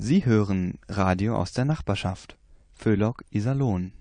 Sie hören Radio aus der Nachbarschaft. Föhlock Iserlohn.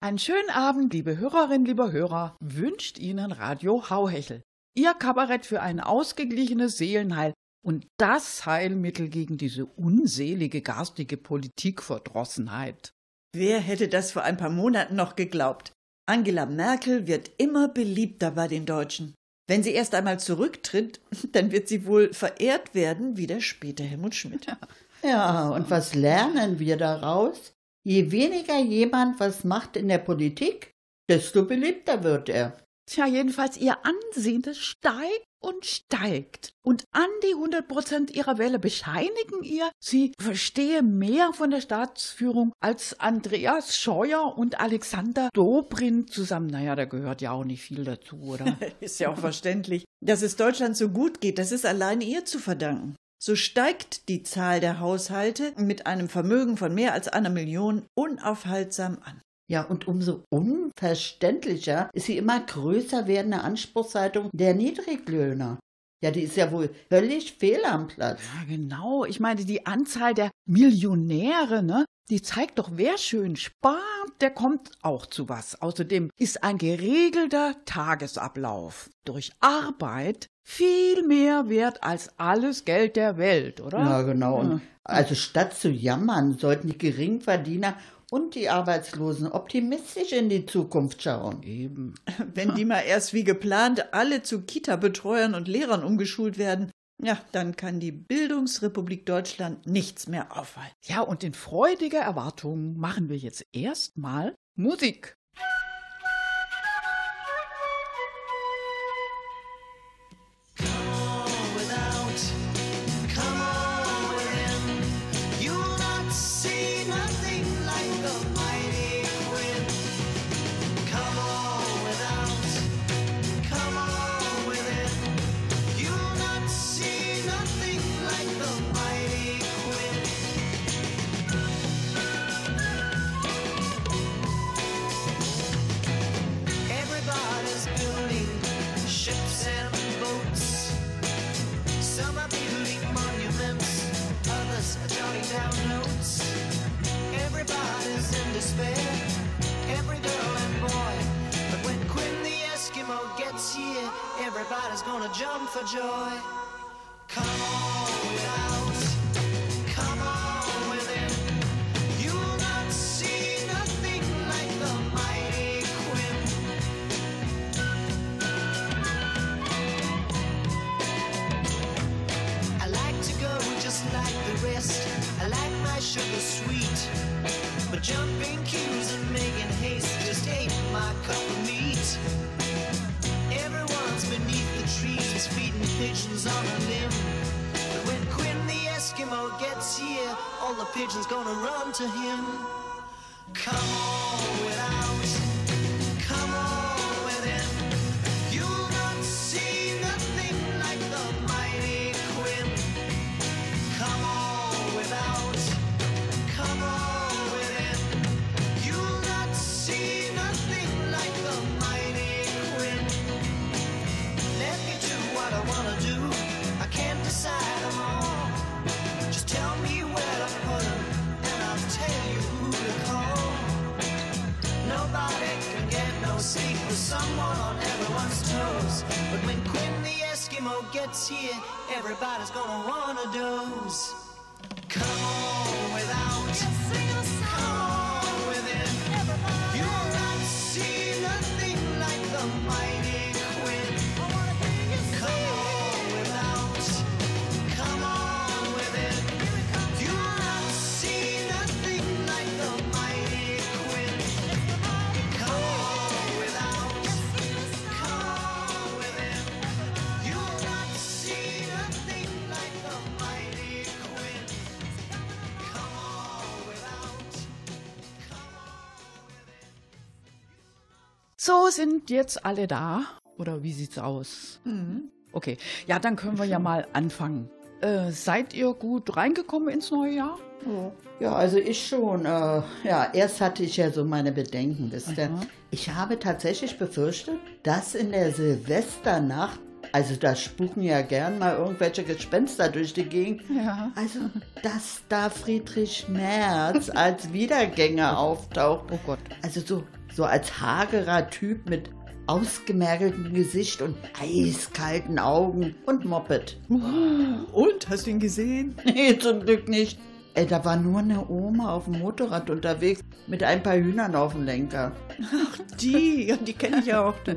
Einen schönen Abend, liebe Hörerinnen, lieber Hörer, wünscht Ihnen Radio Hauhechel. Ihr Kabarett für ein ausgeglichenes Seelenheil und das Heilmittel gegen diese unselige garstige Politikverdrossenheit. Wer hätte das vor ein paar Monaten noch geglaubt? Angela Merkel wird immer beliebter bei den Deutschen. Wenn sie erst einmal zurücktritt, dann wird sie wohl verehrt werden wie der späte Helmut Schmidt. Ja, und was lernen wir daraus? Je weniger jemand was macht in der Politik, desto beliebter wird er. Tja, jedenfalls ihr Ansehen, das steigt und steigt. Und an die 100 Prozent ihrer Wähler bescheinigen ihr, sie verstehe mehr von der Staatsführung als Andreas Scheuer und Alexander Dobrindt zusammen. Naja, da gehört ja auch nicht viel dazu, oder? ist ja auch verständlich. Dass es Deutschland so gut geht, das ist allein ihr zu verdanken. So steigt die Zahl der Haushalte mit einem Vermögen von mehr als einer Million unaufhaltsam an. Ja, und umso unverständlicher ist die immer größer werdende Anspruchshaltung der Niedriglöhner. Ja, die ist ja wohl völlig fehl am Platz. Ja, genau. Ich meine, die Anzahl der Millionäre, ne? Die zeigt doch, wer schön spart, der kommt auch zu was. Außerdem ist ein geregelter Tagesablauf durch Arbeit viel mehr wert als alles Geld der Welt, oder? Ja, genau. Ja. Also statt zu jammern, sollten die Geringverdiener und die Arbeitslosen optimistisch in die Zukunft schauen. Eben. Wenn die mal erst wie geplant alle zu Kita-Betreuern und Lehrern umgeschult werden, ja, dann kann die Bildungsrepublik Deutschland nichts mehr aufhalten. Ja, und in freudiger Erwartung machen wir jetzt erstmal Musik. Everybody's gonna jump for joy. Come on without, come on. You'll not see nothing like the mighty Quinn. I like to go just like the rest. I like my sugar sweet. But jumping cues and making haste just ain't my cup of meat. On a limb. But when Quinn the Eskimo gets here, all the pigeons gonna run to him. Come on without, gets here, everybody's gonna wanna doze. So sind jetzt alle da. Oder wie sieht's aus? Okay, ja, dann können wir ja mal anfangen. Äh, seid ihr gut reingekommen ins neue Jahr? Ja, also ich schon. Äh, ja, erst hatte ich ja so meine Bedenken, wisst ihr. Ich habe tatsächlich befürchtet, dass in der Silvesternacht, also da spuken ja gern mal irgendwelche Gespenster durch die Gegend, Ja. also dass da Friedrich Merz als Wiedergänger auftaucht. Oh Gott. Also so, so als hagerer Typ mit ausgemergeltem Gesicht und eiskalten Augen und Moped. Und, hast du ihn gesehen? Nee, zum Glück nicht. Ey, da war nur eine Oma auf dem Motorrad unterwegs mit ein paar Hühnern auf dem Lenker. Die, ja, die kenne ich ja auch, du.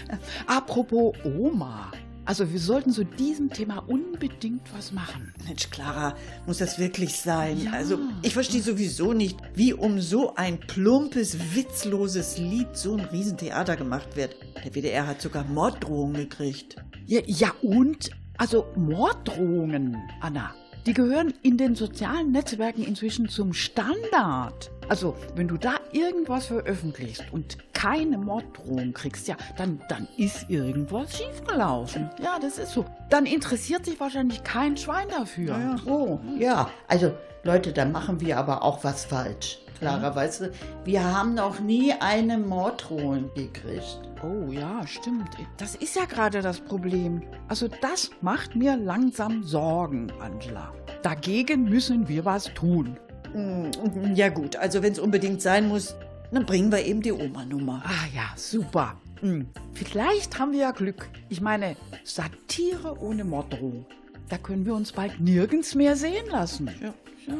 Apropos Oma. Also wir sollten zu diesem Thema unbedingt was machen. Mensch, Clara, muss das wirklich sein? Ja. Also, ich verstehe sowieso nicht, wie um so ein plumpes, witzloses Lied so ein Riesentheater gemacht wird. Der WDR hat sogar Morddrohungen gekriegt. Ja, ja und? Also Morddrohungen, Anna. Die gehören in den sozialen Netzwerken inzwischen zum Standard. Also, wenn du da irgendwas veröffentlichst und keine Morddrohung kriegst, ja, dann, dann ist irgendwas schiefgelaufen. Ja, das ist so. Dann interessiert sich wahrscheinlich kein Schwein dafür. Oh, ja. Also, Leute, da machen wir aber auch was falsch. Clara, weißt du, wir haben noch nie eine Morddrohung gekriegt. Oh ja, stimmt. Das ist ja gerade das Problem. Also das macht mir langsam Sorgen, Angela. Dagegen müssen wir was tun. Mm, Ja gut, also wenn es unbedingt sein muss, dann bringen wir eben die Oma-Nummer. Ah ja, super. Hm. Vielleicht haben wir ja Glück. Ich meine, Satire ohne Morddrohung. Da können wir uns bald nirgends mehr sehen lassen. Ja. Ja.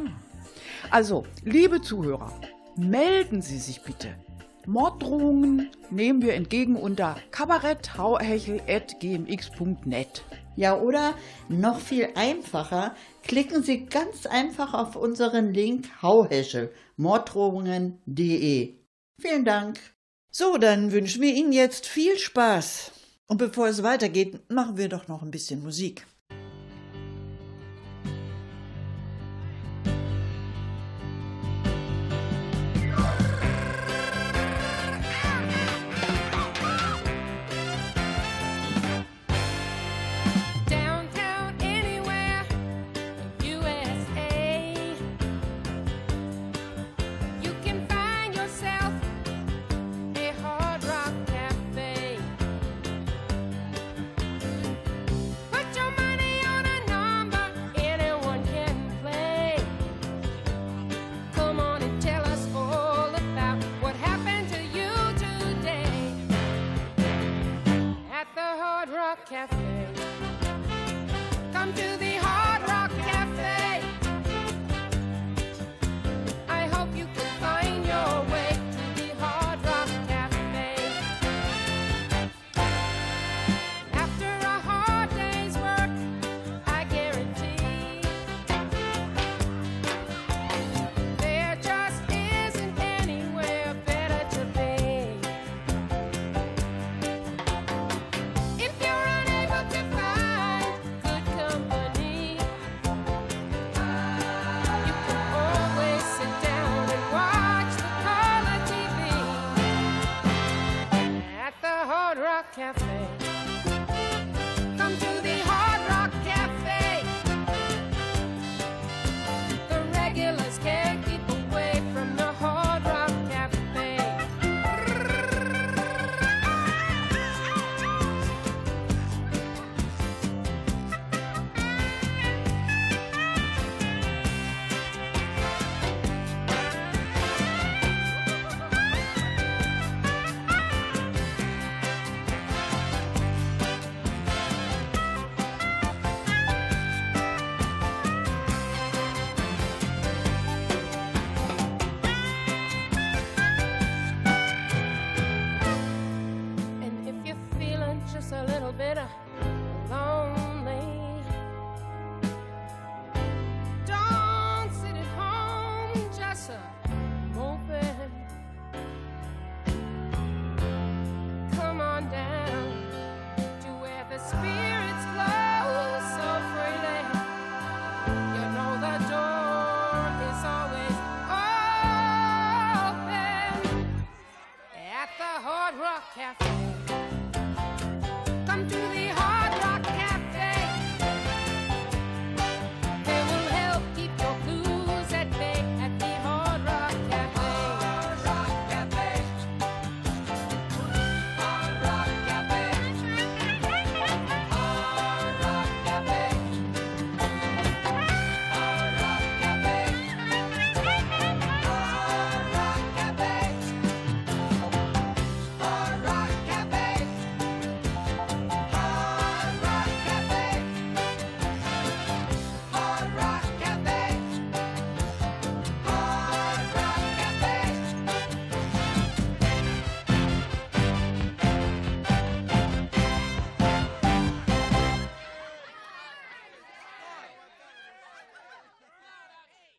Also, liebe Zuhörer, melden Sie sich bitte. Morddrohungen nehmen wir entgegen unter kabaretthauhechel.gmx.net. Ja, oder noch viel einfacher, klicken Sie ganz einfach auf unseren Link Hauheschel, morddrohungen.de. Vielen Dank. So, dann wünschen wir Ihnen jetzt viel Spaß. Und bevor es weitergeht, machen wir doch noch ein bisschen Musik.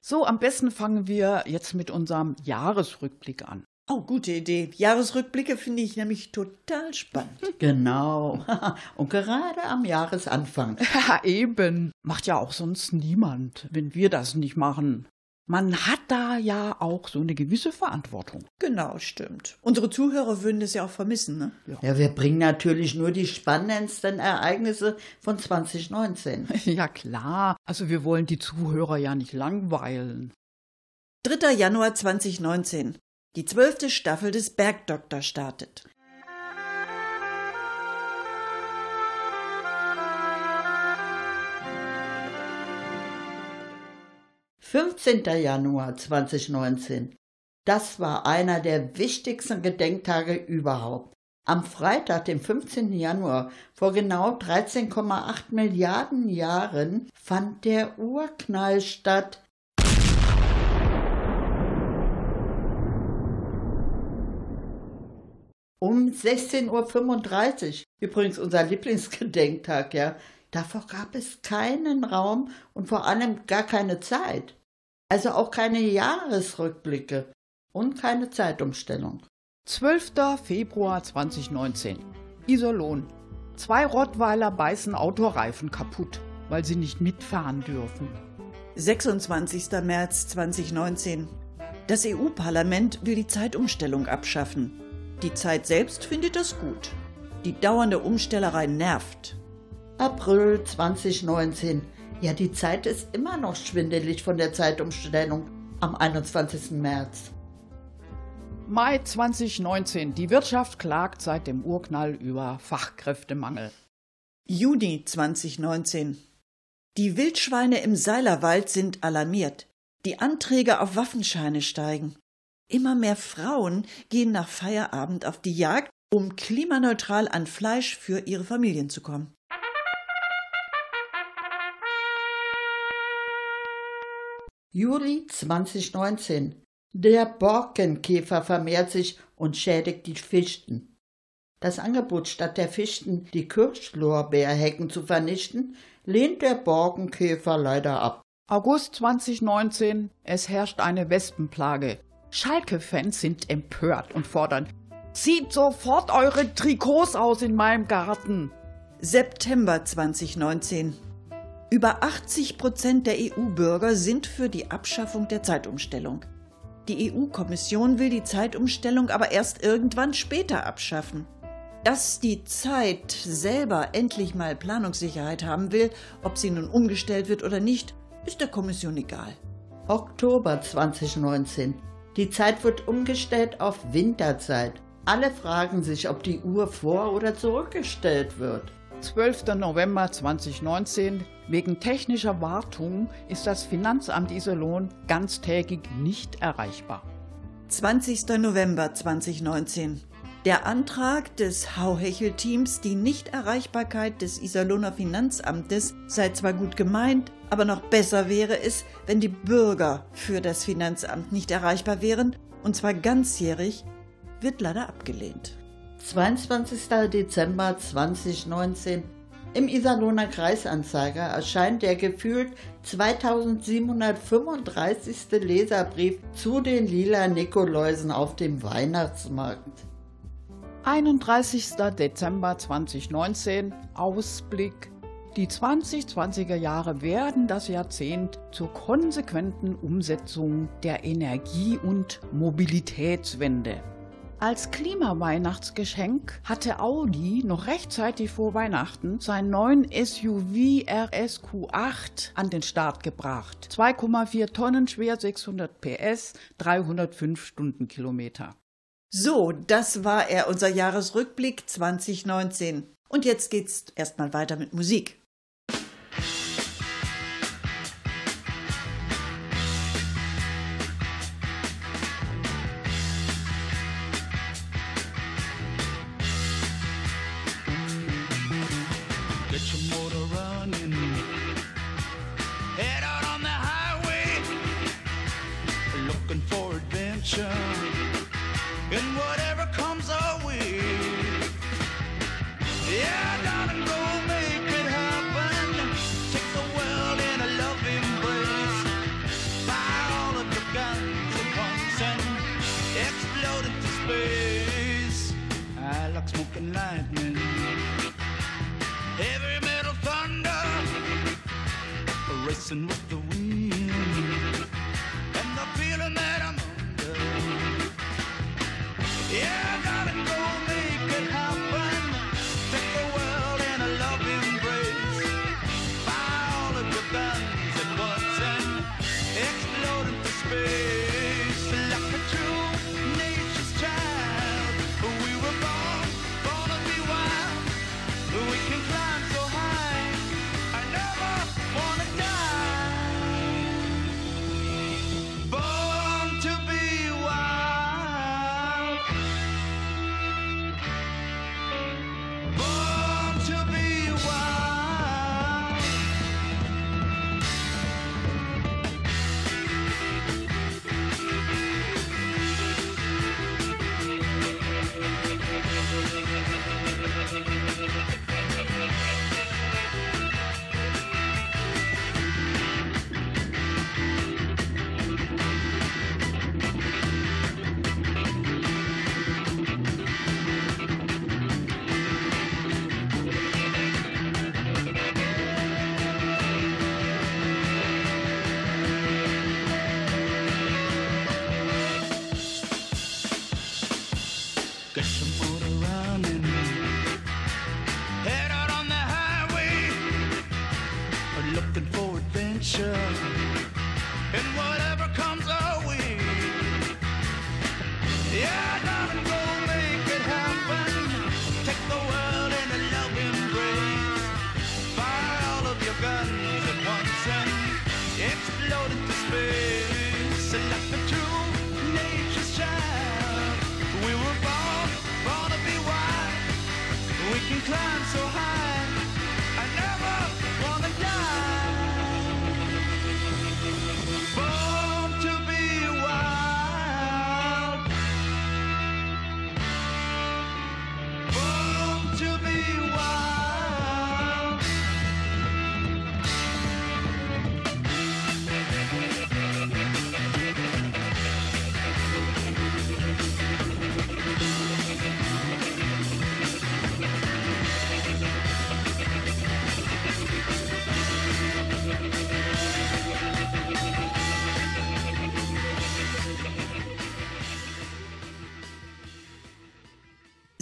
So, am besten fangen wir jetzt mit unserem Jahresrückblick an. Oh, gute Idee. Jahresrückblicke finde ich nämlich total spannend. Genau. Und gerade am Jahresanfang. Ja, eben. Macht ja auch sonst niemand, wenn wir das nicht machen. Man hat da ja auch so eine gewisse Verantwortung. Genau, stimmt. Unsere Zuhörer würden das ja auch vermissen, ne? Ja, wir bringen natürlich nur die spannendsten Ereignisse von 2019. Ja, klar. Also wir wollen die Zuhörer ja nicht langweilen. 3. Januar 2019. Die zwölfte Staffel des Bergdoktor startet. 15. Januar 2019. Das war einer der wichtigsten Gedenktage überhaupt. Am Freitag, dem 15. Januar, vor genau 13,8 Milliarden Jahren, fand der Urknall statt. Um 16.35 Uhr, übrigens unser Lieblingsgedenktag, ja. Davor gab es keinen Raum und vor allem gar keine Zeit. Also auch keine Jahresrückblicke und keine Zeitumstellung. 12. Februar 2019. Iserlohn. Zwei Rottweiler beißen Autoreifen kaputt, weil sie nicht mitfahren dürfen. 26. März 2019. Das EU-Parlament will die Zeitumstellung abschaffen. Die Zeit selbst findet das gut. Die dauernde Umstellerei nervt. April 2019. Ja, die Zeit ist immer noch schwindelig von der Zeitumstellung am 21. März. Mai 2019. Die Wirtschaft klagt seit dem Urknall über Fachkräftemangel. Juni 2019. Die Wildschweine im Seilerwald sind alarmiert. Die Anträge auf Waffenscheine steigen. Immer mehr Frauen gehen nach Feierabend auf die Jagd, um klimaneutral an Fleisch für ihre Familien zu kommen. Juli 2019. Der Borkenkäfer vermehrt sich und schädigt die Fichten. Das Angebot, statt der Fichten die Kirschlorbeerhecken zu vernichten, lehnt der Borkenkäfer leider ab. August 2019. Es herrscht eine Wespenplage. Schalke-Fans sind empört und fordern, zieht sofort eure Trikots aus in meinem Garten. September 2019. Über 80 Prozent der EU-Bürger sind für die Abschaffung der Zeitumstellung. Die EU-Kommission will die Zeitumstellung aber erst irgendwann später abschaffen. Dass die Zeit selber endlich mal Planungssicherheit haben will, ob sie nun umgestellt wird oder nicht, ist der Kommission egal. Oktober 2019. Die Zeit wird umgestellt auf Winterzeit. Alle fragen sich, ob die Uhr vor- oder zurückgestellt wird. 12. November 2019. Wegen technischer Wartung ist das Finanzamt Iserlohn ganztägig nicht erreichbar. 20. November 2019. Der Antrag des Hauhechel-Teams, die Nichterreichbarkeit des Iserlohner Finanzamtes sei zwar gut gemeint, aber noch besser wäre es, wenn die Bürger für das Finanzamt nicht erreichbar wären, und zwar ganzjährig, wird leider abgelehnt. 22. Dezember 2019. Im Iserlohner Kreisanzeiger erscheint der gefühlt 2735. Leserbrief zu den lila Nikoläusen auf dem Weihnachtsmarkt. 31. Dezember 2019. Ausblick. Die 2020er Jahre werden das Jahrzehnt zur konsequenten Umsetzung der Energie- und Mobilitätswende. Als Klimaweihnachtsgeschenk hatte Audi noch rechtzeitig vor Weihnachten seinen neuen SUV RSQ8 an den Start gebracht. 2,4 Tonnen schwer, 600 PS, 305 Stundenkilometer. So, das war er, unser Jahresrückblick 2019. Und jetzt geht's erstmal weiter mit Musik.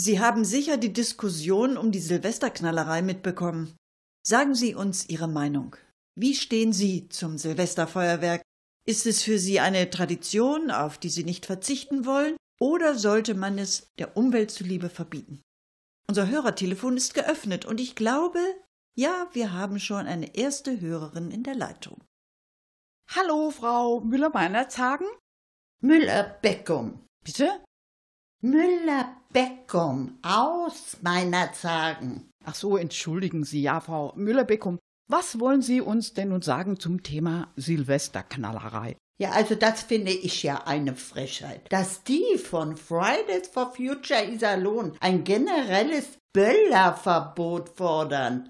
Sie haben sicher die Diskussion um die Silvesterknallerei mitbekommen. Sagen Sie uns Ihre Meinung. Wie stehen Sie zum Silvesterfeuerwerk? Ist es für Sie eine Tradition, auf die Sie nicht verzichten wollen, oder sollte man es der Umwelt zuliebe verbieten? Unser Hörertelefon ist geöffnet und ich glaube, ja, wir haben schon eine erste Hörerin in der Leitung. Hallo, Frau Müller-Meinerzagen? Müller-Beckum. Bitte? Müller-Beckum aus meiner Zagen. Ach so, entschuldigen Sie, ja, Frau Müller-Beckum. Was wollen Sie uns denn nun sagen zum Thema Silvesterknallerei? Ja, also das finde ich ja eine Frechheit. Dass die von Fridays for Future Iserlohn ein generelles Böllerverbot fordern.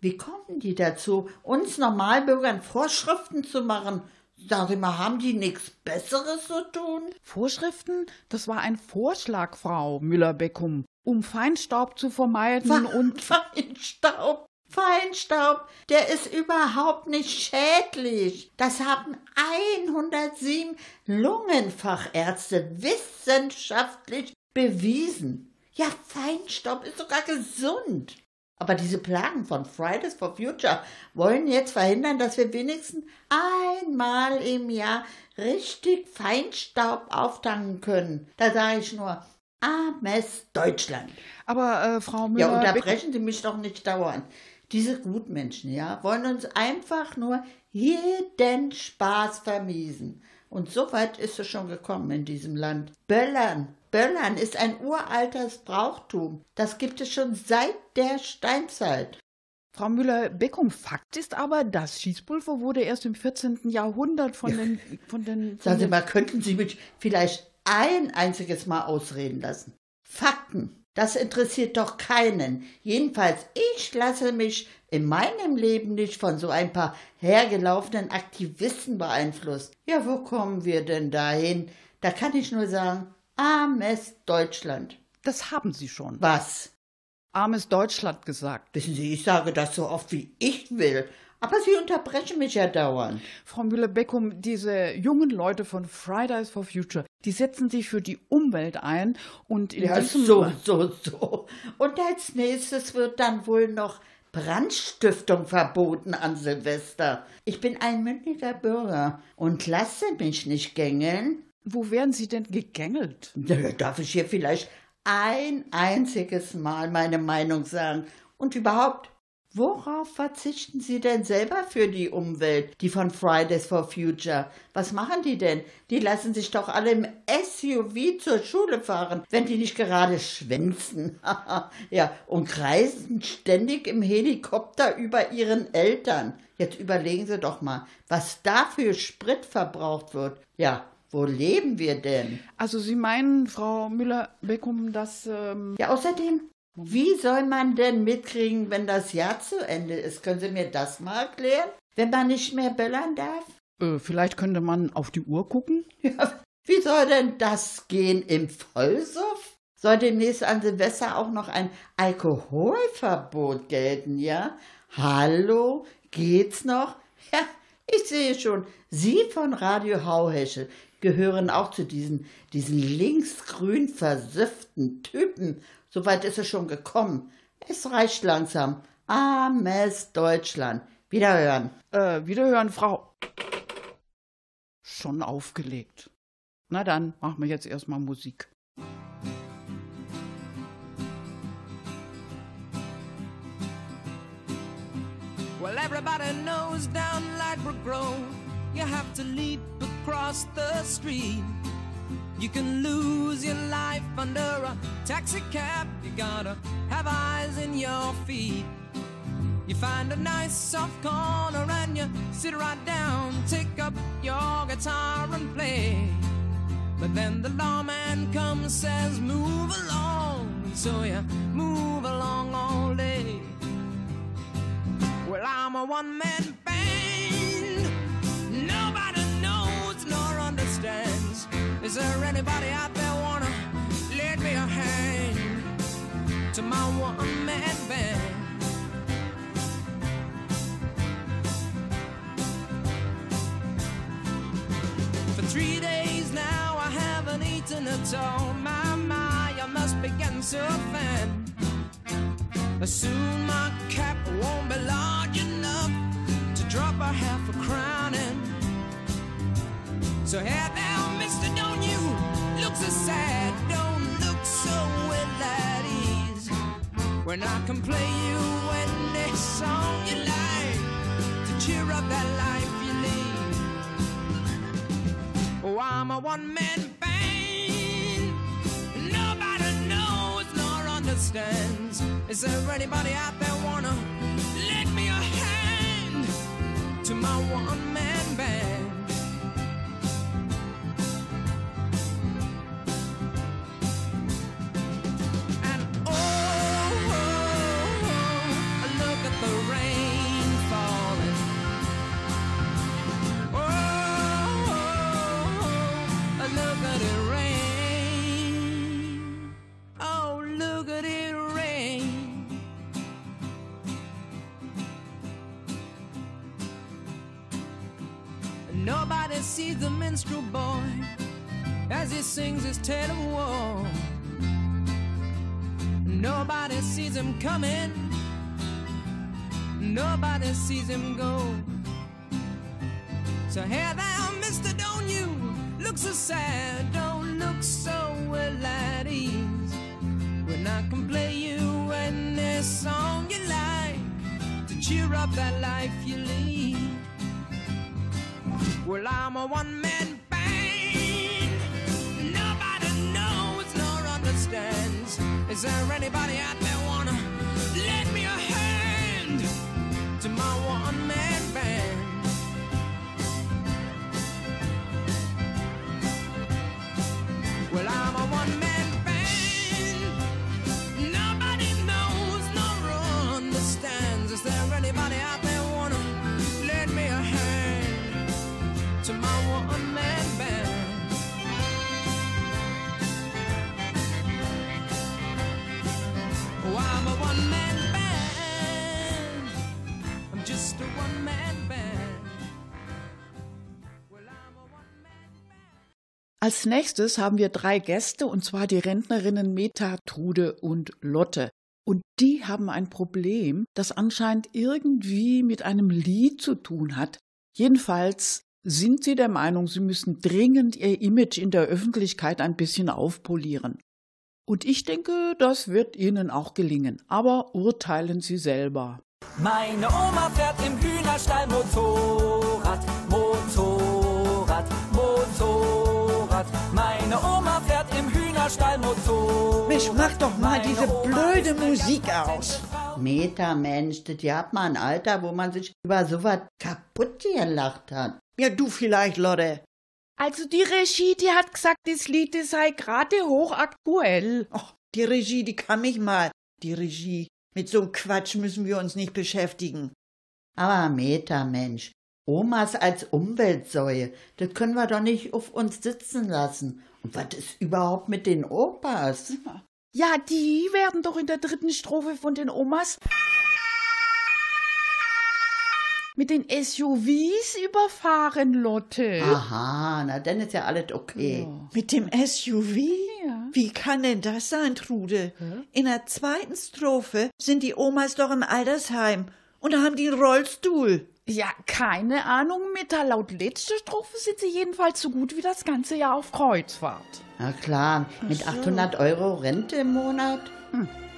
Wie kommen die dazu, uns Normalbürgern Vorschriften zu machen? Sag ich mal, haben die nichts Besseres zu tun? Vorschriften? Das war ein Vorschlag, Frau Müller-Beckum, um Feinstaub zu vermeiden und Feinstaub, Feinstaub, der ist überhaupt nicht schädlich. Das haben 107 Lungenfachärzte wissenschaftlich bewiesen. Ja, Feinstaub ist sogar gesund. Aber diese Plagen von Fridays for Future wollen jetzt verhindern, dass wir wenigstens einmal im Jahr richtig Feinstaub auftanken können. Da sage ich nur, armes Deutschland. Aber äh, Frau Ja, Müller, unterbrechen Sie mich doch nicht dauernd. Diese Gutmenschen, ja, wollen uns einfach nur jeden Spaß vermiesen. Und so weit ist es schon gekommen in diesem Land. Böllern. Böllern ist ein uraltes Brauchtum. Das gibt es schon seit der Steinzeit. Frau Müller-Beckum, Fakt ist aber, das Schießpulver wurde erst im 14. Jahrhundert von den, von den, von Sagen Sie mal, könnten Sie mich vielleicht ein einziges Mal ausreden lassen? Fakten. Das interessiert doch keinen. Jedenfalls, ich lasse mich in meinem Leben nicht von so ein paar hergelaufenen Aktivisten beeinflusst. Ja, wo kommen wir denn dahin? Da kann ich nur sagen, armes Deutschland. Das haben Sie schon. Was? Armes Deutschland gesagt. Wissen Sie, ich sage das so oft wie ich will. Aber Sie unterbrechen mich ja dauernd. Frau Müller-Beckum, diese jungen Leute von Fridays for Future, die setzen sich für die Umwelt ein und in Ja, diesem so, so, so. Und als nächstes wird dann wohl noch Brandstiftung verboten an Silvester. Ich bin ein mündiger Bürger und lasse mich nicht gängeln. Wo werden Sie denn gegängelt? Darf ich hier vielleicht ein einziges Mal meine Meinung sagen? Und überhaupt, worauf verzichten Sie denn selber für die Umwelt, die von Fridays for Future? Was machen die denn? Die lassen sich doch alle im SUV zur Schule fahren, wenn die nicht gerade schwänzen. ja, und kreisen ständig im Helikopter über ihren Eltern. Jetzt überlegen Sie doch mal, was da für Sprit verbraucht wird. Ja, wo leben wir denn? Also Sie meinen, Frau Müller-Beckum, dass... Ähm, Ja, außerdem, wie soll man denn mitkriegen, wenn das Jahr zu Ende ist? Können Sie mir das mal erklären? Wenn man nicht mehr böllern darf? äh, vielleicht könnte man auf die Uhr gucken? Ja, wie soll denn das gehen im Vollsuff? Soll demnächst an Silvester auch noch ein Alkoholverbot gelten, ja? Hallo, geht's noch? Ja, ich sehe schon, Sie von Radio Hauhesche gehören auch zu diesen, diesen linksgrün versifften Typen. Soweit ist es schon gekommen. Es reicht langsam. Armes Deutschland. Wiederhören. Äh, wiederhören, Frau. Schon aufgelegt. Na dann, machen wir jetzt erstmal Musik. Well, everybody knows down Lightbrook Grove, you have to leap across the street. You can lose your life under a taxi cab. You gotta have eyes in your feet. You find a nice soft corner and you sit right down, take up your guitar and play. But then the lawman comes, says, Move along. So you move along all day. Well, I'm a one man Is there anybody out there wanna lend me a hand to my one man band? For three days now, I haven't eaten at all. My, my, I must begin so thin. Soon my cap won't be large enough to drop a half a crown in. So now, mister, don't you look so sad, don't look so well at ease. When I can play you any song you like to cheer up that life you lead. Oh, I'm a one-man band. Nobody knows nor understands. Is there anybody out there wanna lend me a hand to my one-man band? Sees the minstrel boy as he sings his tale of war. Nobody sees him coming. Nobody sees him go. So hey there, mister, don't you look so sad, don't look so well at ease. When I can play you any song you like to cheer up that life you lead. Well, I'm a one-man band. Nobody knows nor understands. Is there anybody out there wanna lend me a hand to my one-man band? Als nächstes haben wir drei Gäste, und zwar die Rentnerinnen Meta, Trude und Lotte. Und die haben ein Problem, das anscheinend irgendwie mit einem Lied zu tun hat. Jedenfalls sind sie der Meinung, sie müssen dringend ihr Image in der Öffentlichkeit ein bisschen aufpolieren. Und ich denke, das wird ihnen auch gelingen. Aber urteilen Sie selber. Meine Oma fährt im Hühnerstall Motorrad, Motorrad, Motorrad. Meine Oma fährt im Hühnerstall Motorrad. Mensch, mach doch mal Meine diese Oma blöde Musik aus. Meta, Mensch, das hat mal ein Alter, wo man sich über sowas kaputt gelacht hat. Ja, du vielleicht, Lotte. Also die Regie, die hat gesagt, das Lied das sei gerade hochaktuell. Och, die Regie, die kann mich mal. Die Regie. Mit so'm Quatsch müssen wir uns nicht beschäftigen. Aber Meta, Mensch, Omas als Umweltsäue, das können wir doch nicht auf uns sitzen lassen. Und was ist überhaupt mit den Opas? Ja, die werden doch in der dritten Strophe von den Omas mit den SUVs überfahren, Lotte. Aha, na dann ist ja alles okay. Mit dem SUV? Ja. Wie kann denn das sein, Trude? In der zweiten Strophe sind die Omas doch im Altersheim und da haben die einen Rollstuhl. Ja, keine Ahnung, Meta. Laut letzter Strophe sind sie jedenfalls so gut wie das ganze Jahr auf Kreuzfahrt. Na klar, mit 800 Euro Rente im Monat?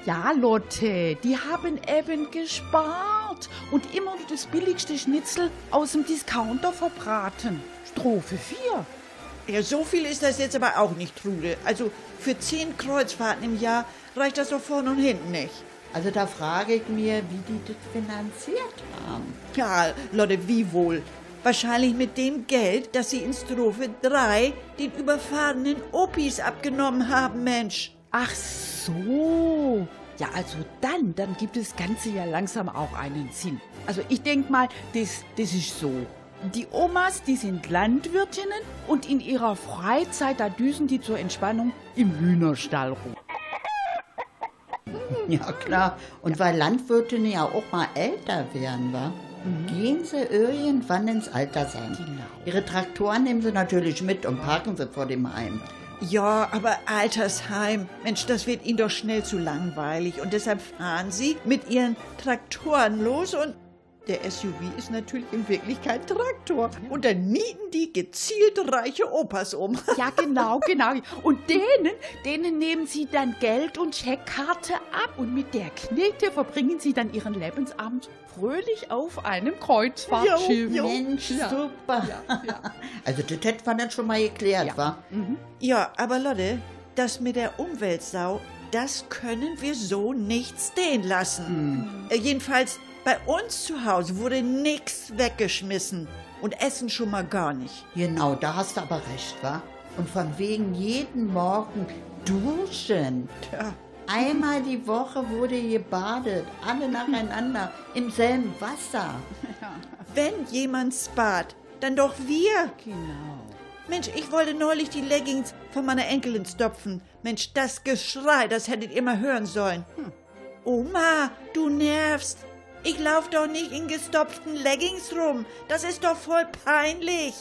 Ja, Lotte, die haben eben gespart und immer nur das billigste Schnitzel aus dem Discounter verbraten. Strophe 4. Ja, so viel ist das jetzt aber auch nicht, Trude. Also für zehn Kreuzfahrten im Jahr reicht das doch vorne und hinten nicht. Also da frage ich mir, wie die das finanziert haben. Ja, Lotte, wie wohl? Wahrscheinlich mit dem Geld, das sie in Strophe 3 den überfahrenen Opis abgenommen haben, Mensch. Ach so. Ja, also dann, dann gibt das Ganze ja langsam auch einen Sinn. Also ich denke mal, das, das ist so. Die Omas, die sind Landwirtinnen und in ihrer Freizeit, da düsen die zur Entspannung im Hühnerstall rum. Ja, klar. Und weil Landwirtinnen ja auch mal älter werden, wa? Gehen sie irgendwann ins Altersheim. Genau. Ihre Traktoren nehmen sie natürlich mit und parken sie vor dem Heim. Ja, aber Altersheim, Mensch, das wird ihnen doch schnell zu langweilig. Und deshalb fahren sie mit ihren Traktoren los und der SUV ist natürlich in Wirklichkeit Traktor. Und dann mieten die gezielt reiche Opas um. Ja, genau, genau. Und denen, denen nehmen sie dann Geld und Checkkarte ab und mit der Knete verbringen sie dann ihren Lebensabend fröhlich auf einem Kreuzfahrtschiff. Jo, jo. Mensch, Ja. super. Also das hätten wir dann schon mal geklärt, wa? Ja, aber Lotte, das mit der Umweltsau, das können wir so nicht stehen lassen. Äh, jedenfalls bei uns zu Hause wurde nix weggeschmissen. Und Essen schon mal gar nicht. Genau, da hast du aber recht, wa? Und von wegen jeden Morgen duschen. Tja, Einmal die Woche wurde gebadet, alle nacheinander, im selben Wasser. wenn jemand spart, dann doch wir. Genau. Mensch, ich wollte neulich die Leggings von meiner Enkelin stopfen. Mensch, das Geschrei, das hättet ihr mal hören sollen. Oma, du nervst. Ich lauf doch nicht in gestopften Leggings rum. Das ist doch voll peinlich.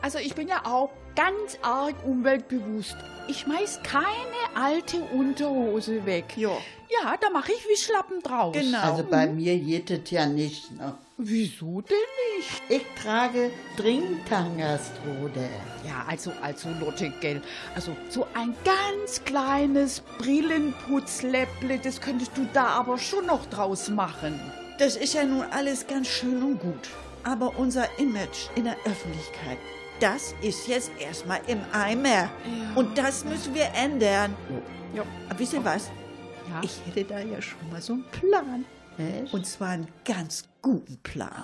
Also ich bin ja auch ganz arg umweltbewusst. Ich schmeiß keine alte Unterhose weg. Ja. Ja, da mache ich wie Schlappen draus. Genau. Also bei mir geht es ja nicht. Ne? Wieso denn nicht? Ich trage Trude. Ja, also, also Lotte, gell. Also so ein ganz kleines Brillenputzläpple, das könntest du da aber schon noch draus machen. Das ist ja nun alles ganz schön und gut. Aber unser Image in der Öffentlichkeit, das ist jetzt erstmal im Eimer. Und das müssen wir ändern. Ja. Aber wisst ihr was? Ja. Ich hätte da ja schon mal so einen Plan. Echt? Und zwar einen ganz guten Plan.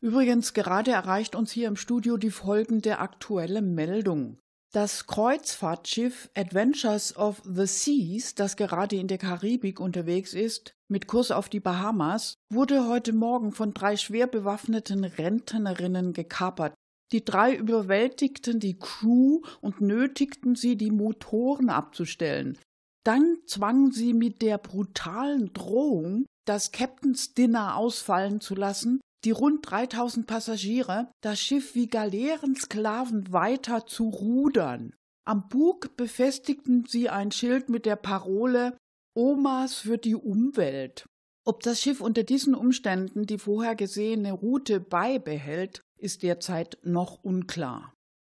Übrigens, gerade erreicht uns hier im Studio die folgende aktuelle Meldung. Das Kreuzfahrtschiff Adventures of the Seas, das gerade in der Karibik unterwegs ist, mit Kurs auf die Bahamas, wurde heute Morgen von drei schwer bewaffneten Rentnerinnen gekapert. Die drei überwältigten die Crew und nötigten sie, die Motoren abzustellen. Dann zwangen sie mit der brutalen Drohung, das Captain's Dinner ausfallen zu lassen, die rund 3000 Passagiere das Schiff wie Galeerensklaven weiter zu rudern. Am Bug befestigten sie ein Schild mit der Parole Omas für die Umwelt. Ob das Schiff unter diesen Umständen die vorher gesehene Route beibehält, ist derzeit noch unklar.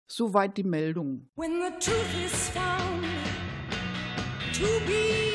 Soweit die Meldung. When the truth is found to be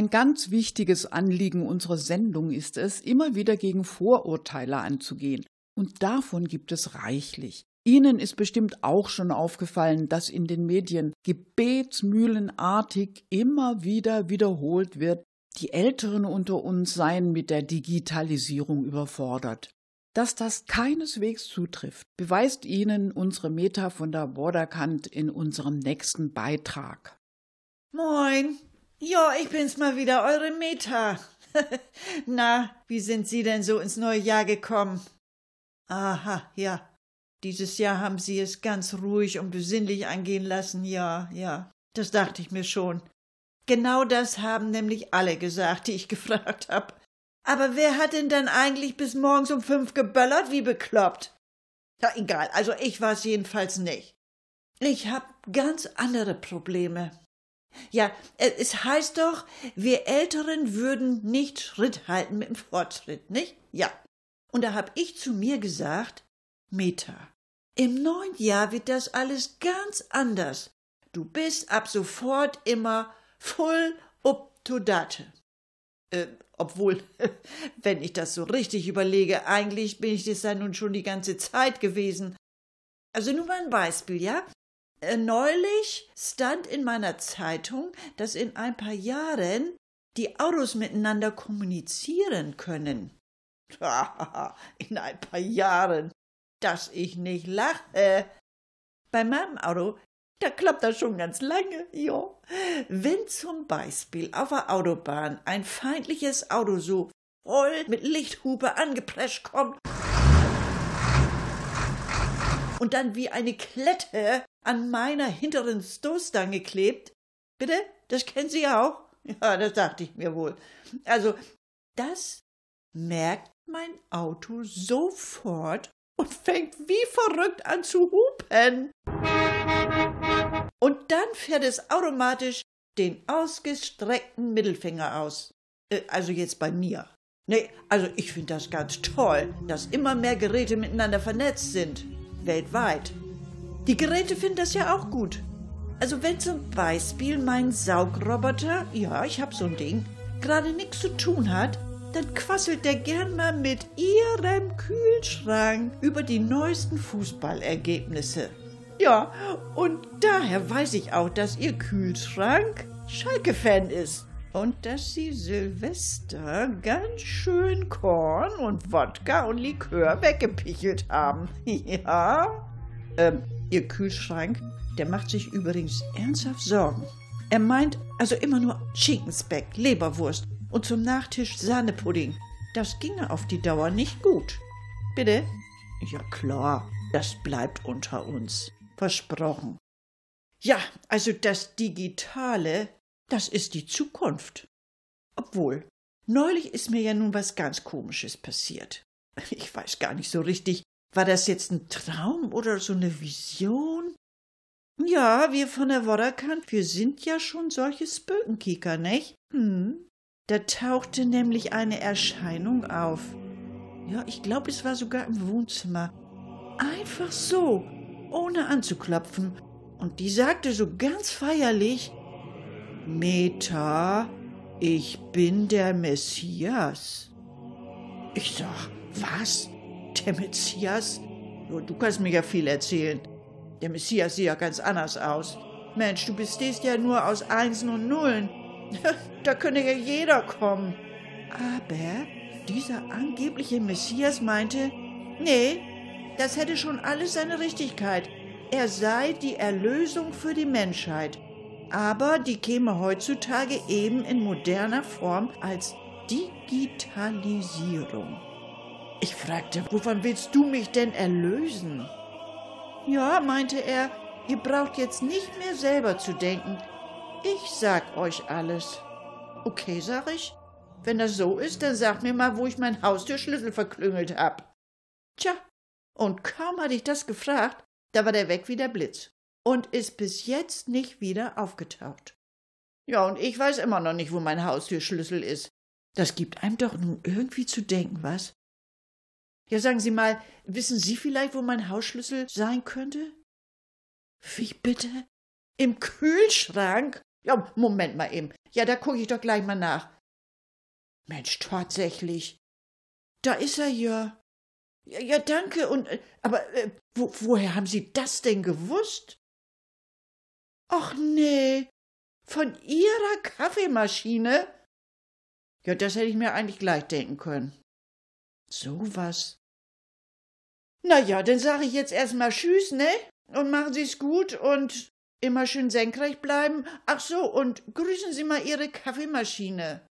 Ein ganz wichtiges Anliegen unserer Sendung ist es, immer wieder gegen Vorurteile anzugehen. Und davon gibt es reichlich. Ihnen ist bestimmt auch schon aufgefallen, dass in den Medien gebetsmühlenartig immer wieder wiederholt wird, die Älteren unter uns seien mit der Digitalisierung überfordert. Dass das keineswegs zutrifft, beweist Ihnen unsere Meta von der Borderkant in unserem nächsten Beitrag. Moin. Ja, ich bin's mal wieder, eure Meta. Na, wie sind Sie denn so ins neue Jahr gekommen? Aha, ja. Dieses Jahr haben Sie es ganz ruhig und besinnlich angehen lassen, ja, ja. Das dachte ich mir schon. Genau das haben nämlich alle gesagt, die ich gefragt hab. Aber wer hat denn dann eigentlich bis morgens um fünf geböllert wie bekloppt? Ja, egal, also ich war's jedenfalls nicht. Ich hab ganz andere Probleme. Ja, es heißt doch, wir Älteren würden nicht Schritt halten mit dem Fortschritt, nicht? Ja. Und da hab ich zu mir gesagt, Meta, im neuen Jahr wird das alles ganz anders. Du bist ab sofort immer full up to date. Äh, obwohl, wenn ich das so richtig überlege, eigentlich bin ich das ja nun schon die ganze Zeit gewesen. Also nur mal ein Beispiel, ja? Äh, Neulich stand in meiner Zeitung, dass in ein paar Jahren die Autos miteinander kommunizieren können. in ein paar Jahren, dass ich nicht lache. Bei meinem Auto, Da klappt das schon ganz lange, ja. Wenn zum Beispiel auf der Autobahn ein feindliches Auto so voll mit Lichthupe angeprescht kommt und dann wie eine Klette an meiner hinteren Stoßstange klebt. Bitte? Das kennen Sie auch? Ja, das dachte ich mir wohl. Also, das merkt mein Auto sofort und fängt wie verrückt an zu hupen. Und dann fährt es automatisch den ausgestreckten Mittelfinger aus. Äh, also jetzt bei mir. Nee, also ich finde das ganz toll, dass immer mehr Geräte miteinander vernetzt sind. Weltweit. Die Geräte finden das ja auch gut. Also wenn zum Beispiel mein Saugroboter, ja, ich hab so ein Ding, gerade nichts zu tun hat, dann quasselt der gern mal mit ihrem Kühlschrank über die neuesten Fußballergebnisse. Ja, und daher weiß ich auch, dass ihr Kühlschrank Schalke-Fan ist. Und dass sie Silvester ganz schön Korn und Wodka und Likör weggepichelt haben. Ja? Ähm, ihr Kühlschrank, der macht sich übrigens ernsthaft Sorgen. Er meint also immer nur Schinkenspeck, Leberwurst und zum Nachtisch Sahnepudding. Das ginge auf die Dauer nicht gut. Bitte? Ja klar, das bleibt unter uns. Versprochen. Ja, also das Digitale, das ist die Zukunft. Obwohl, neulich ist mir ja nun was ganz Komisches passiert. Ich weiß gar nicht so richtig, war das jetzt ein Traum oder so eine Vision? Ja, wir von der Wodderkant, wir sind ja schon solche Spökenkieker, nicht? Hm. Da tauchte nämlich eine Erscheinung auf. Ja, ich glaube, es war sogar im Wohnzimmer. Einfach so, ohne anzuklopfen. Und die sagte so ganz feierlich, Meta, ich bin der Messias. Ich sag, was? Der Messias? Du kannst mir ja viel erzählen. Der Messias sieht ja ganz anders aus. Mensch, du bestehst ja nur aus Einsen und Nullen. da könnte ja jeder kommen. Aber dieser angebliche Messias meinte, nee, das hätte schon alles seine Richtigkeit. Er sei die Erlösung für die Menschheit. Aber die käme heutzutage eben in moderner Form als Digitalisierung. Ich fragte, wovon willst du mich denn erlösen? Ja, meinte er, ihr braucht jetzt nicht mehr selber zu denken. Ich sag euch alles. Okay, sag ich. Wenn das so ist, dann sag mir mal, wo ich meinen Haustürschlüssel verklüngelt hab. Tja, und kaum hatte ich das gefragt, da war der weg wie der Blitz und ist bis jetzt nicht wieder aufgetaucht. Ja, und ich weiß immer noch nicht, wo mein Haustürschlüssel ist. Das gibt einem doch nun irgendwie zu denken, was? Ja, sagen Sie mal, wissen Sie vielleicht, wo mein Hausschlüssel sein könnte? Wie bitte? Im Kühlschrank? Ja, Moment mal eben. Ja, da gucke ich doch gleich mal nach. Mensch, tatsächlich. Da ist er ja. Ja, ja danke. Und äh, aber äh, wo, woher haben Sie das denn gewusst? Ach nee, von Ihrer Kaffeemaschine? Ja, das hätte ich mir eigentlich gleich denken können. So was. Na ja, dann sage ich jetzt erstmal Tschüss, ne? Und machen Sie's gut und immer schön senkrecht bleiben. Ach so, und grüßen Sie mal Ihre Kaffeemaschine.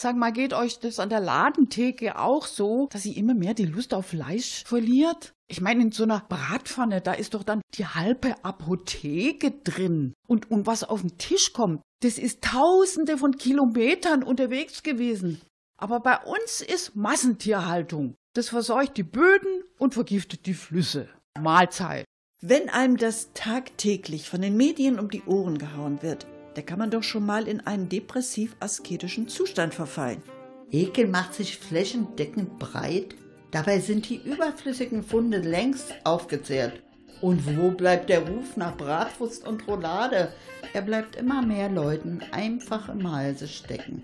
Sag mal, geht euch das an der Ladentheke auch so, dass ihr immer mehr die Lust auf Fleisch verliert? Ich meine, in so einer Bratpfanne, da ist doch dann die halbe Apotheke drin. Und, und was auf den Tisch kommt, das ist tausende von Kilometern unterwegs gewesen. Aber bei uns ist Massentierhaltung. Das verseucht die Böden und vergiftet die Flüsse. Mahlzeit. Wenn einem das tagtäglich von den Medien um die Ohren gehauen wird, da kann man doch schon mal in einen depressiv-asketischen Zustand verfallen. Ekel macht sich flächendeckend breit. Dabei sind die überflüssigen Funde längst aufgezehrt. Und wo bleibt der Ruf nach Bratwurst und Roulade? Er bleibt immer mehr Leuten einfach im Halse stecken.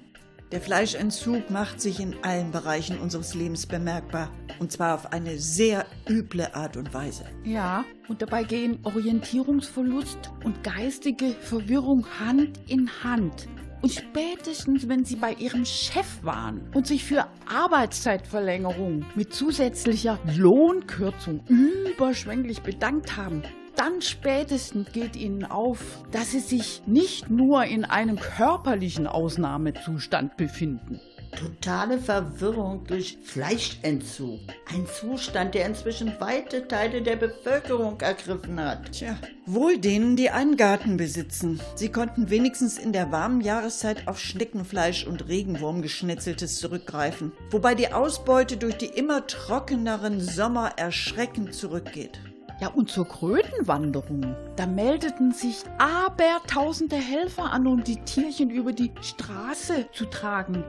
Der Fleischentzug macht sich in allen Bereichen unseres Lebens bemerkbar. Und zwar auf eine sehr üble Art und Weise. Ja, und dabei gehen Orientierungsverlust und geistige Verwirrung Hand in Hand. Und spätestens, wenn sie bei ihrem Chef waren und sich für Arbeitszeitverlängerung mit zusätzlicher Lohnkürzung überschwänglich bedankt haben, dann spätestens geht ihnen auf, dass sie sich nicht nur in einem körperlichen Ausnahmezustand befinden. Totale Verwirrung durch Fleischentzug. Ein Zustand, der inzwischen weite Teile der Bevölkerung ergriffen hat. Tja, wohl denen, die einen Garten besitzen. Sie konnten wenigstens in der warmen Jahreszeit auf Schneckenfleisch und Regenwurmgeschnetzeltes zurückgreifen, wobei die Ausbeute durch die immer trockeneren Sommer erschreckend zurückgeht. Ja, und zur Krötenwanderung. Da meldeten sich abertausende Helfer an, um die Tierchen über die Straße zu tragen.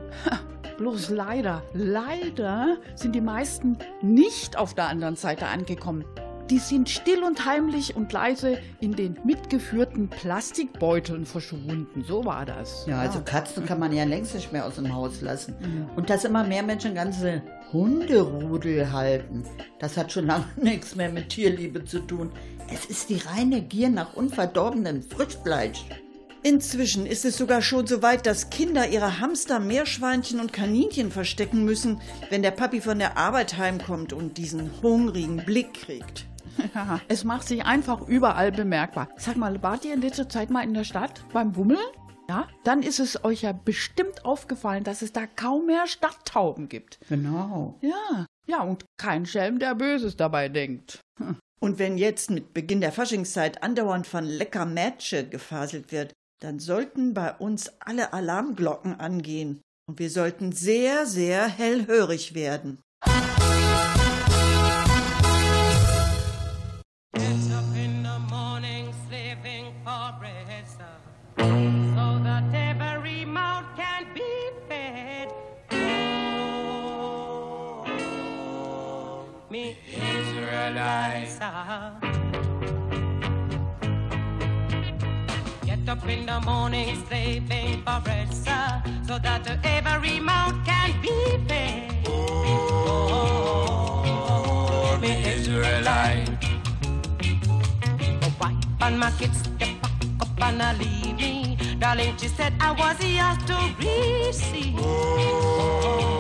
Bloß leider, leider sind die meisten nicht auf der anderen Seite angekommen. Die sind still und heimlich und leise in den mitgeführten Plastikbeuteln verschwunden. So war das. Ja, also Katzen kann man ja längst nicht mehr aus dem Haus lassen. Und dass immer mehr Menschen ganze Hunderudel halten, das hat schon lange nichts mehr mit Tierliebe zu tun. Es ist die reine Gier nach unverdorbenem Frischfleisch. Inzwischen ist es sogar schon so weit, dass Kinder ihre Hamster, Meerschweinchen und Kaninchen verstecken müssen, wenn der Papi von der Arbeit heimkommt und diesen hungrigen Blick kriegt. Ja, es macht sich einfach überall bemerkbar. Sag mal, wart ihr in letzter Zeit mal in der Stadt beim Bummeln? Ja, dann ist es euch ja bestimmt aufgefallen, dass es da kaum mehr Stadttauben gibt. Genau. Ja, ja, und kein Schelm, der Böses dabei denkt. Und wenn jetzt mit Beginn der Faschingszeit andauernd von lecker Mätsche gefaselt wird, dann sollten bei uns alle Alarmglocken angehen. Und wir sollten sehr, sehr hellhörig werden. Get up in the morning, slaving for bread, sir, so that every mouth can be fed. Oh, me Israelites. Get up in the morning, slaving for bread, sir, so that every mouth can be fed. Oh, me Israelites. And my kids, they pack up and I leave me. Darling, she said I was yours to receive. Oh,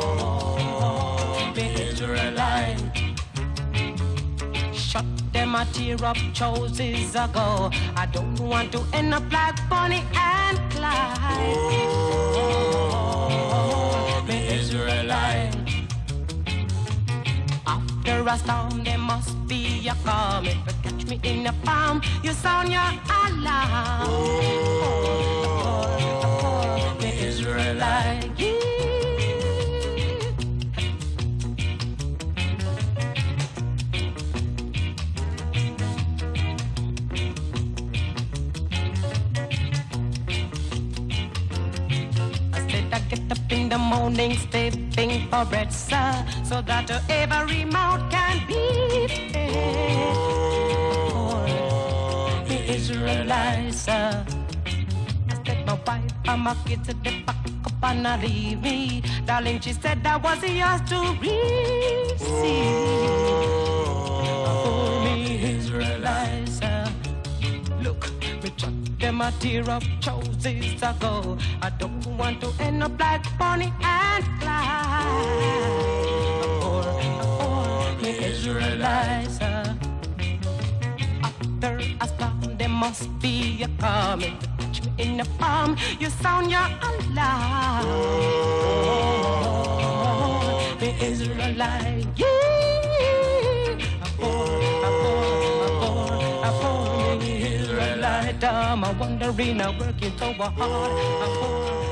Israelite. Shut them a tear up choices ago. I don't want to end up like Bonnie and Clyde. Oh, me Israelite. After a storm, there must be a calm. Me in the palm, you sound your alarm. Oh, the Israelite. I said I get up in the morning, stepping for bread, sir, so that every mouth can be fed. Oh. Oh, Israelites. I said my wife and my kids at the back up and I leave me. Darling, she said I was yours to receive. Oh, me Israelites. Look, chuck them a tear up choices ago. I don't want to end up like Bonnie and Clyde. Or, or me Israelites. After a storm, there must be a comet put you in the palm. You sound your alarm. Oh, the Israelite. Yeah. I'm a wandering, a so hard.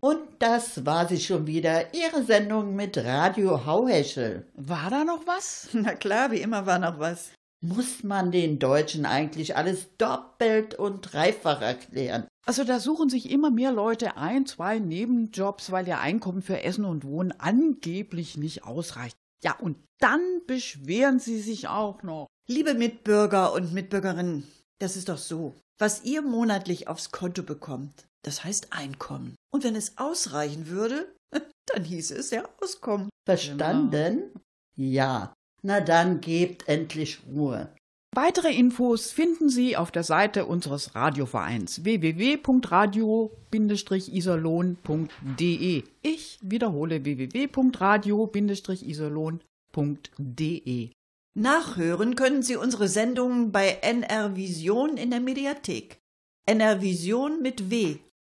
Und das war sie schon wieder, Ihre Sendung mit Radio Hauheschel. War da noch was? Na klar, wie immer war noch was. Muss man den Deutschen eigentlich alles doppelt und dreifach erklären? Also da suchen sich immer mehr Leute ein, zwei Nebenjobs, weil ihr Einkommen für Essen und Wohnen angeblich nicht ausreicht. Ja, und dann beschweren sie sich auch noch. Liebe Mitbürger und Mitbürgerinnen, das ist doch so. Was ihr monatlich aufs Konto bekommt, das heißt Einkommen. Und wenn es ausreichen würde, dann hieße es ja Auskommen. Verstanden? Ja. Na dann gebt endlich Ruhe. Weitere Infos finden Sie auf der Seite unseres Radiovereins www.radio-iserlohn.de. Ich wiederhole www.radio-iserlohn.de. Nachhören können Sie unsere Sendungen bei NR Vision in der Mediathek. NR Vision mit W.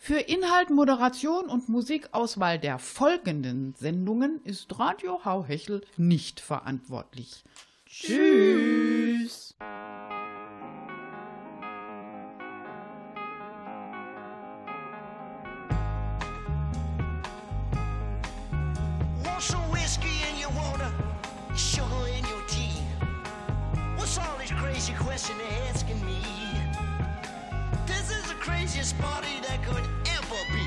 Für Inhalt, Moderation und Musikauswahl der folgenden Sendungen ist Radio Hauhechel nicht verantwortlich. Tschüss. What's all this crazy question they're asking me? Craziest party that could ever be.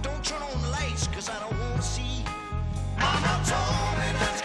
Don't turn on the lights, cause I don't wanna see. Mama told me